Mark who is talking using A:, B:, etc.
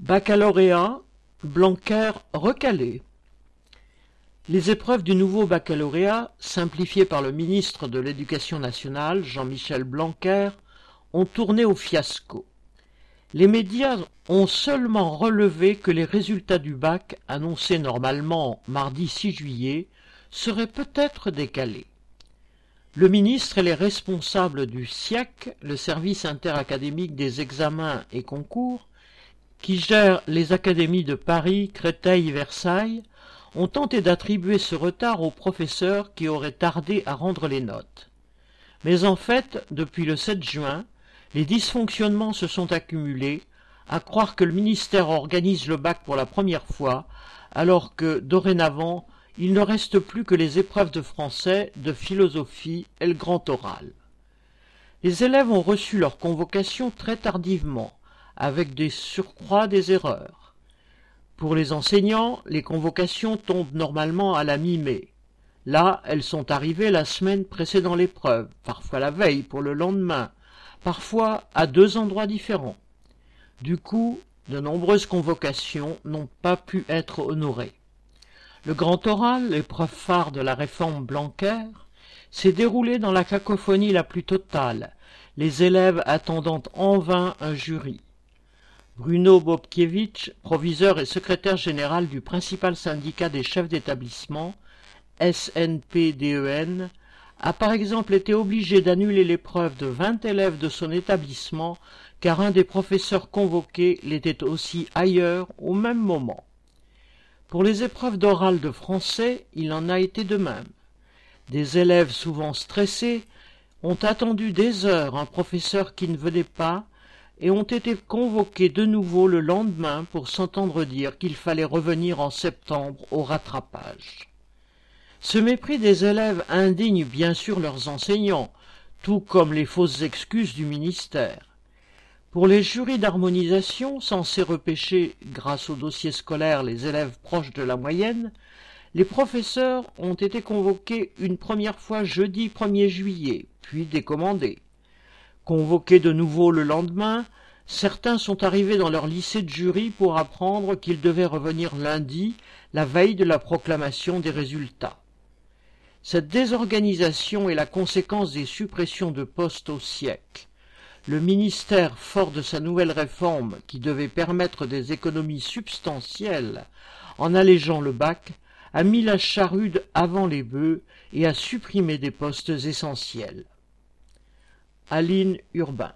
A: Baccalauréat, Blanquer recalé. Les épreuves du nouveau baccalauréat, simplifiées par le ministre de l'Éducation nationale, Jean-Michel Blanquer, ont tourné au fiasco. Les médias ont seulement relevé que les résultats du bac, annoncés normalement mardi 6 juillet, seraient peut-être décalés. Le ministre et les responsables du SIAC, le service interacadémique des examens et concours, qui gère les académies de Paris, Créteil et Versailles, ont tenté d'attribuer ce retard aux professeurs qui auraient tardé à rendre les notes. Mais en fait, depuis le 7 juin, les dysfonctionnements se sont accumulés, à croire que le ministère organise le bac pour la première fois, alors que, dorénavant, il ne reste plus que les épreuves de français, de philosophie et le grand oral. Les élèves ont reçu leur convocation très tardivement, avec des surcroîts des erreurs. Pour les enseignants, les convocations tombent normalement à la mi-mai. Là, elles sont arrivées la semaine précédant l'épreuve, parfois la veille pour le lendemain, parfois à deux endroits différents. Du coup, de nombreuses convocations n'ont pas pu être honorées. Le grand oral, l'épreuve phare de la réforme Blanquer, s'est déroulé dans la cacophonie la plus totale, les élèves attendant en vain un jury. Bruno Bobkiewicz, proviseur et secrétaire général du principal syndicat des chefs d'établissement, SNPDEN, e a par exemple été obligé d'annuler l'épreuve de vingt élèves de son établissement car un des professeurs convoqués l'était aussi ailleurs au même moment. Pour les épreuves d'oral de français, il en a été de même. Des élèves souvent stressés ont attendu des heures un professeur qui ne venait pas et ont été convoqués de nouveau le lendemain pour s'entendre dire qu'il fallait revenir en septembre au rattrapage. Ce mépris des élèves indigne bien sûr leurs enseignants, tout comme les fausses excuses du ministère. Pour les jurys d'harmonisation, censés repêcher, grâce au dossier scolaire, les élèves proches de la moyenne, les professeurs ont été convoqués une première fois jeudi 1er juillet, puis décommandés. Convoqués de nouveau le lendemain, certains sont arrivés dans leur lycée de jury pour apprendre qu'ils devaient revenir lundi, la veille de la proclamation des résultats. Cette désorganisation est la conséquence des suppressions de postes au siècle. Le ministère, fort de sa nouvelle réforme qui devait permettre des économies substantielles en allégeant le bac, a mis la charrue avant les bœufs et a supprimé des postes essentiels. Aline Urbain